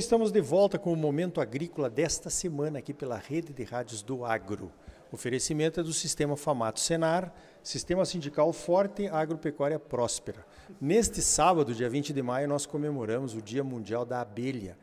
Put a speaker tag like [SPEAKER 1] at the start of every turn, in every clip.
[SPEAKER 1] estamos de volta com o Momento Agrícola desta semana aqui pela Rede de Rádios do Agro. Oferecimento é do Sistema Famato Senar, Sistema Sindical Forte, Agropecuária Próspera. Neste sábado, dia 20 de maio, nós comemoramos o Dia Mundial da Abelha.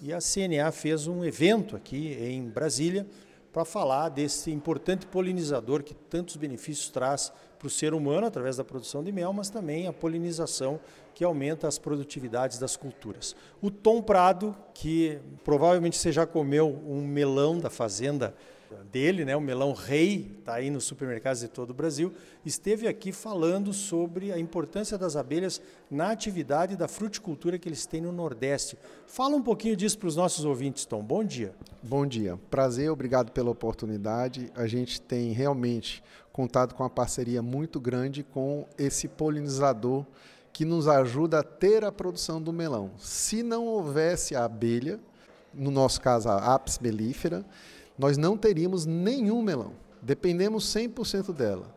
[SPEAKER 1] E a CNA fez um evento aqui em Brasília para falar desse importante polinizador que tantos benefícios traz para o ser humano através da produção de mel, mas também a polinização que aumenta as produtividades das culturas. O Tom Prado, que provavelmente você já comeu um melão da fazenda dele, né, o melão rei, está aí nos supermercados de todo o Brasil, esteve aqui falando sobre a importância das abelhas na atividade da fruticultura que eles têm no Nordeste. Fala um pouquinho disso para os nossos ouvintes, Tom. Bom dia.
[SPEAKER 2] Bom dia. Prazer, obrigado pela oportunidade. A gente tem realmente contado com uma parceria muito grande com esse polinizador que nos ajuda a ter a produção do melão. Se não houvesse a abelha, no nosso caso a Apis mellifera, nós não teríamos nenhum melão. Dependemos 100% dela.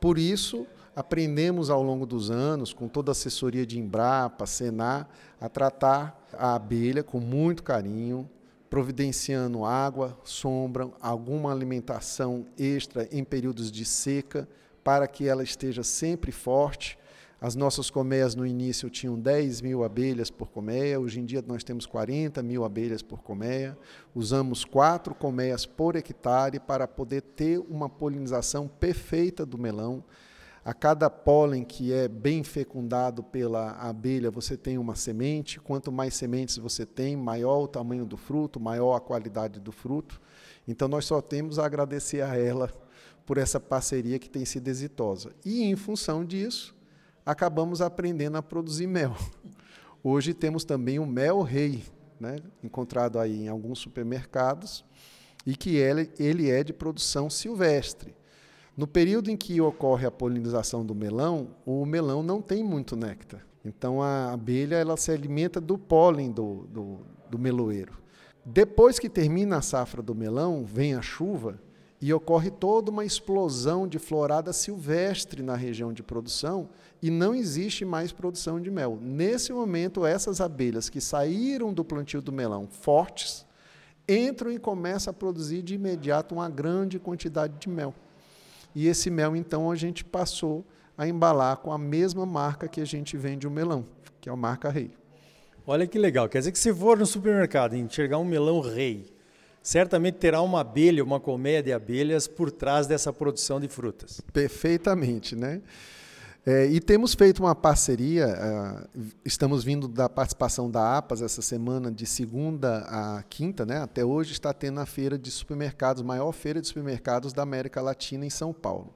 [SPEAKER 2] Por isso, aprendemos ao longo dos anos, com toda a assessoria de Embrapa, Senar, a tratar a abelha com muito carinho, providenciando água, sombra, alguma alimentação extra em períodos de seca, para que ela esteja sempre forte as nossas colmeias no início tinham 10 mil abelhas por colmeia, hoje em dia nós temos 40 mil abelhas por colmeia. Usamos quatro colmeias por hectare para poder ter uma polinização perfeita do melão. A cada pólen que é bem fecundado pela abelha, você tem uma semente. Quanto mais sementes você tem, maior o tamanho do fruto, maior a qualidade do fruto. Então, nós só temos a agradecer a ela por essa parceria que tem sido exitosa. E, em função disso, acabamos aprendendo a produzir mel. Hoje temos também o mel rei, né, encontrado aí em alguns supermercados, e que ele, ele é de produção silvestre. No período em que ocorre a polinização do melão, o melão não tem muito néctar. Então a abelha ela se alimenta do pólen do, do, do meloeiro. Depois que termina a safra do melão, vem a chuva e ocorre toda uma explosão de florada silvestre na região de produção e não existe mais produção de mel. Nesse momento, essas abelhas que saíram do plantio do melão fortes entram e começam a produzir de imediato uma grande quantidade de mel. E esse mel, então, a gente passou a embalar com a mesma marca que a gente vende o melão, que é a marca Rei.
[SPEAKER 1] Olha que legal, quer dizer que se for no supermercado e enxergar um melão Rei, certamente terá uma abelha, uma colmeia de abelhas por trás dessa produção de frutas.
[SPEAKER 2] Perfeitamente, né? É, e temos feito uma parceria, uh, estamos vindo da participação da APAS essa semana, de segunda a quinta, né? até hoje está tendo a feira de supermercados, maior feira de supermercados da América Latina em São Paulo,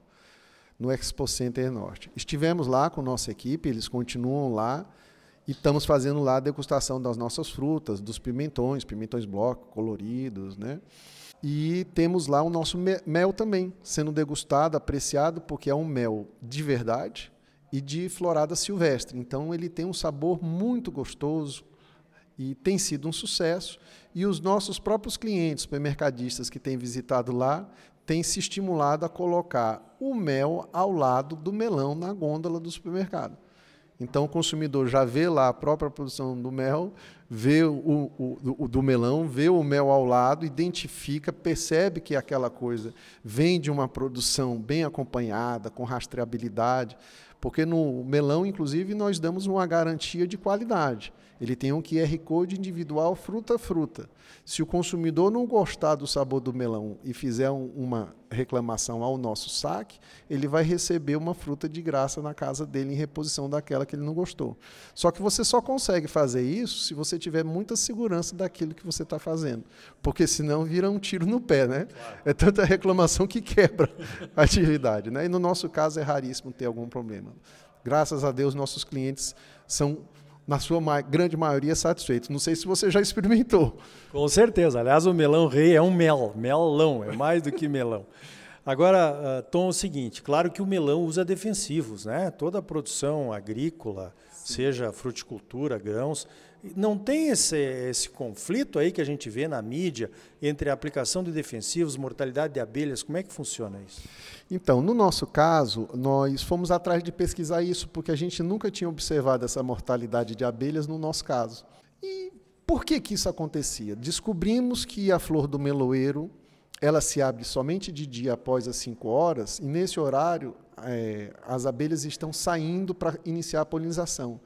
[SPEAKER 2] no Expo Center Norte. Estivemos lá com nossa equipe, eles continuam lá, e estamos fazendo lá a degustação das nossas frutas, dos pimentões, pimentões bloco, coloridos, né? E temos lá o nosso mel também sendo degustado, apreciado, porque é um mel de verdade e de florada silvestre. Então ele tem um sabor muito gostoso e tem sido um sucesso. E os nossos próprios clientes, supermercadistas que têm visitado lá, têm se estimulado a colocar o mel ao lado do melão na gôndola do supermercado. Então o consumidor já vê lá a própria produção do mel, vê o, o, o, do melão, vê o mel ao lado, identifica, percebe que aquela coisa vem de uma produção bem acompanhada, com rastreabilidade, porque no melão, inclusive, nós damos uma garantia de qualidade. Ele tem um QR Code individual fruta a fruta. Se o consumidor não gostar do sabor do melão e fizer um, uma reclamação ao nosso saque, ele vai receber uma fruta de graça na casa dele em reposição daquela que ele não gostou. Só que você só consegue fazer isso se você tiver muita segurança daquilo que você está fazendo, porque senão vira um tiro no pé, né? É tanta reclamação que quebra a atividade, né? E no nosso caso é raríssimo ter algum problema. Graças a Deus nossos clientes são na sua ma grande maioria, satisfeitos. Não sei se você já experimentou.
[SPEAKER 1] Com certeza. Aliás, o melão rei é um mel, melão, é mais do que melão. Agora, uh, Tom, é o seguinte, claro que o melão usa defensivos, né? Toda a produção agrícola, Sim. seja fruticultura, grãos, não tem esse, esse conflito aí que a gente vê na mídia entre a aplicação de defensivos, mortalidade de abelhas, como é que funciona isso?
[SPEAKER 2] Então, no nosso caso, nós fomos atrás de pesquisar isso, porque a gente nunca tinha observado essa mortalidade de abelhas no nosso caso. E por que, que isso acontecia? Descobrimos que a flor do meloeiro ela se abre somente de dia após as 5 horas, e nesse horário é, as abelhas estão saindo para iniciar a polinização.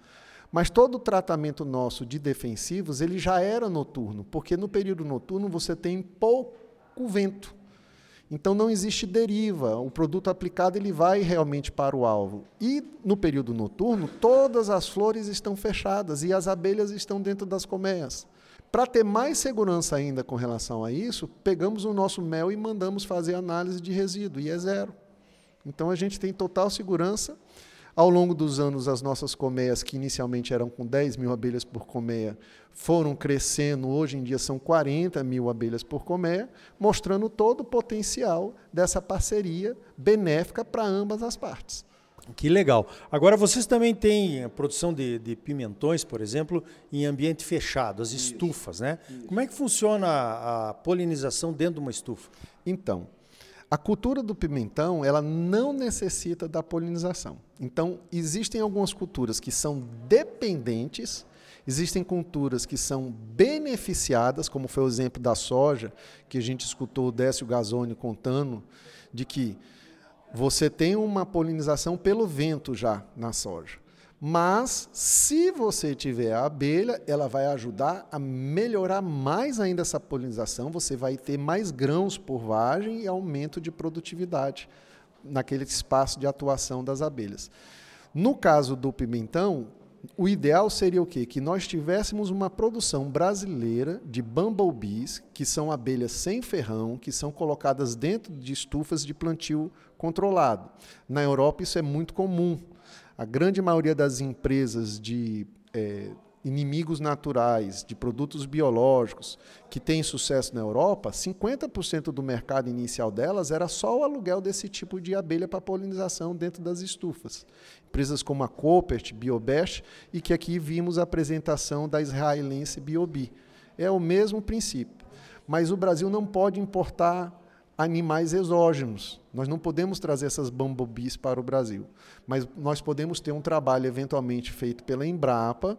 [SPEAKER 2] Mas todo o tratamento nosso de defensivos ele já era noturno, porque no período noturno você tem pouco vento. Então não existe deriva, o produto aplicado ele vai realmente para o alvo. E no período noturno, todas as flores estão fechadas e as abelhas estão dentro das colmeias. Para ter mais segurança ainda com relação a isso, pegamos o nosso mel e mandamos fazer análise de resíduo, e é zero. Então a gente tem total segurança. Ao longo dos anos, as nossas colmeias, que inicialmente eram com 10 mil abelhas por colmeia, foram crescendo, hoje em dia são 40 mil abelhas por colmeia, mostrando todo o potencial dessa parceria benéfica para ambas as partes.
[SPEAKER 1] Que legal. Agora, vocês também têm a produção de, de pimentões, por exemplo, em ambiente fechado, as estufas, né? Como é que funciona a, a polinização dentro de uma estufa?
[SPEAKER 2] Então, a cultura do pimentão, ela não necessita da polinização. Então, existem algumas culturas que são dependentes, existem culturas que são beneficiadas, como foi o exemplo da soja, que a gente escutou o Décio Gazzoni contando, de que você tem uma polinização pelo vento já na soja. Mas, se você tiver a abelha, ela vai ajudar a melhorar mais ainda essa polinização. Você vai ter mais grãos por vagem e aumento de produtividade naquele espaço de atuação das abelhas. No caso do pimentão, o ideal seria o quê? Que nós tivéssemos uma produção brasileira de bumblebees, que são abelhas sem ferrão, que são colocadas dentro de estufas de plantio controlado. Na Europa isso é muito comum a grande maioria das empresas de é, inimigos naturais, de produtos biológicos, que têm sucesso na Europa, 50% do mercado inicial delas era só o aluguel desse tipo de abelha para polinização dentro das estufas. Empresas como a Copert, Biobest, e que aqui vimos a apresentação da israelense Biobi. É o mesmo princípio. Mas o Brasil não pode importar animais exógenos. Nós não podemos trazer essas bumblebees para o Brasil, mas nós podemos ter um trabalho eventualmente feito pela Embrapa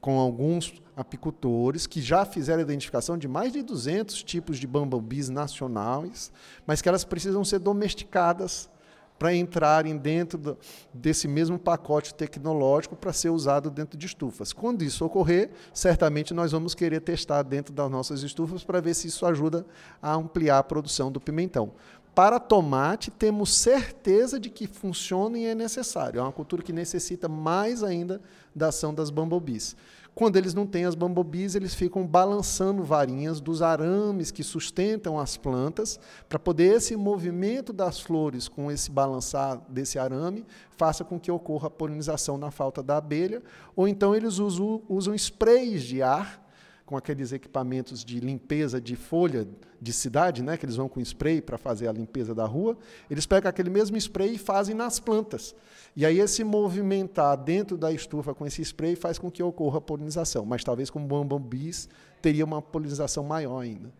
[SPEAKER 2] com alguns apicultores que já fizeram a identificação de mais de 200 tipos de bumblebees nacionais, mas que elas precisam ser domesticadas para entrarem dentro do, desse mesmo pacote tecnológico para ser usado dentro de estufas. Quando isso ocorrer, certamente nós vamos querer testar dentro das nossas estufas para ver se isso ajuda a ampliar a produção do pimentão. Para tomate, temos certeza de que funciona e é necessário. É uma cultura que necessita mais ainda da ação das bumblebees. Quando eles não têm as bumblebees, eles ficam balançando varinhas dos arames que sustentam as plantas, para poder esse movimento das flores com esse balançar desse arame faça com que ocorra a polinização na falta da abelha, ou então eles usam, usam sprays de ar com aqueles equipamentos de limpeza de folha de cidade, né, que eles vão com spray para fazer a limpeza da rua, eles pegam aquele mesmo spray e fazem nas plantas. E aí esse movimentar dentro da estufa com esse spray faz com que ocorra polinização, mas talvez com bambambis teria uma polinização maior ainda.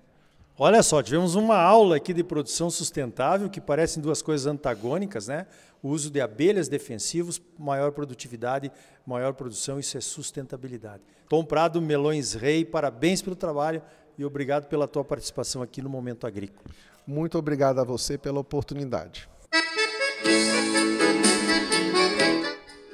[SPEAKER 1] Olha só, tivemos uma aula aqui de produção sustentável que parecem duas coisas antagônicas, né? O uso de abelhas defensivos, maior produtividade, maior produção, isso é sustentabilidade. Tom Prado, Melões Rei, parabéns pelo trabalho e obrigado pela tua participação aqui no Momento Agrícola.
[SPEAKER 2] Muito obrigado a você pela oportunidade.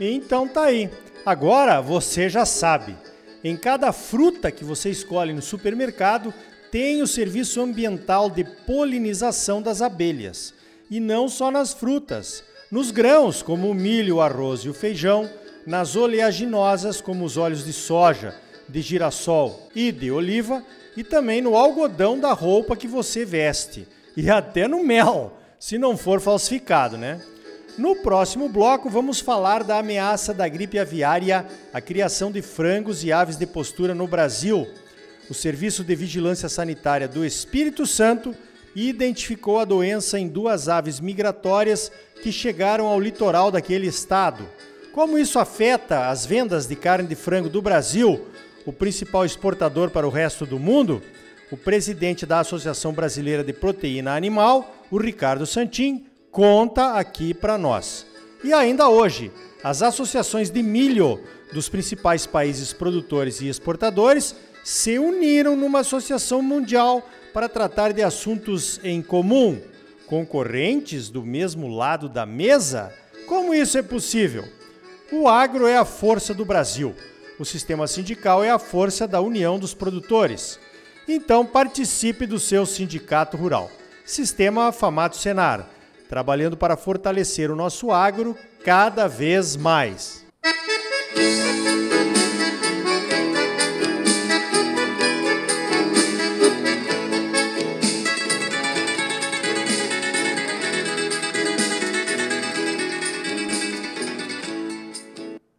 [SPEAKER 1] Então tá aí. Agora você já sabe. Em cada fruta que você escolhe no supermercado, tem o serviço ambiental de polinização das abelhas. E não só nas frutas, nos grãos, como o milho, o arroz e o feijão, nas oleaginosas, como os óleos de soja, de girassol e de oliva, e também no algodão da roupa que você veste, e até no mel, se não for falsificado, né? No próximo bloco, vamos falar da ameaça da gripe aviária à criação de frangos e aves de postura no Brasil. O Serviço de Vigilância Sanitária do Espírito Santo identificou a doença em duas aves migratórias que chegaram ao litoral daquele estado. Como isso afeta as vendas de carne de frango do Brasil, o principal exportador para o resto do mundo? O presidente da Associação Brasileira de Proteína Animal, o Ricardo Santin, conta aqui para nós. E ainda hoje, As associações de milho dos principais países produtores e exportadores se uniram numa associação mundial para tratar de assuntos em comum, concorrentes do mesmo lado da mesa? Como isso é possível? O agro é a força do Brasil. O sistema sindical é a força da união dos produtores. Então participe do seu sindicato rural. Sistema Famato Senar, trabalhando para fortalecer o nosso agro cada vez mais.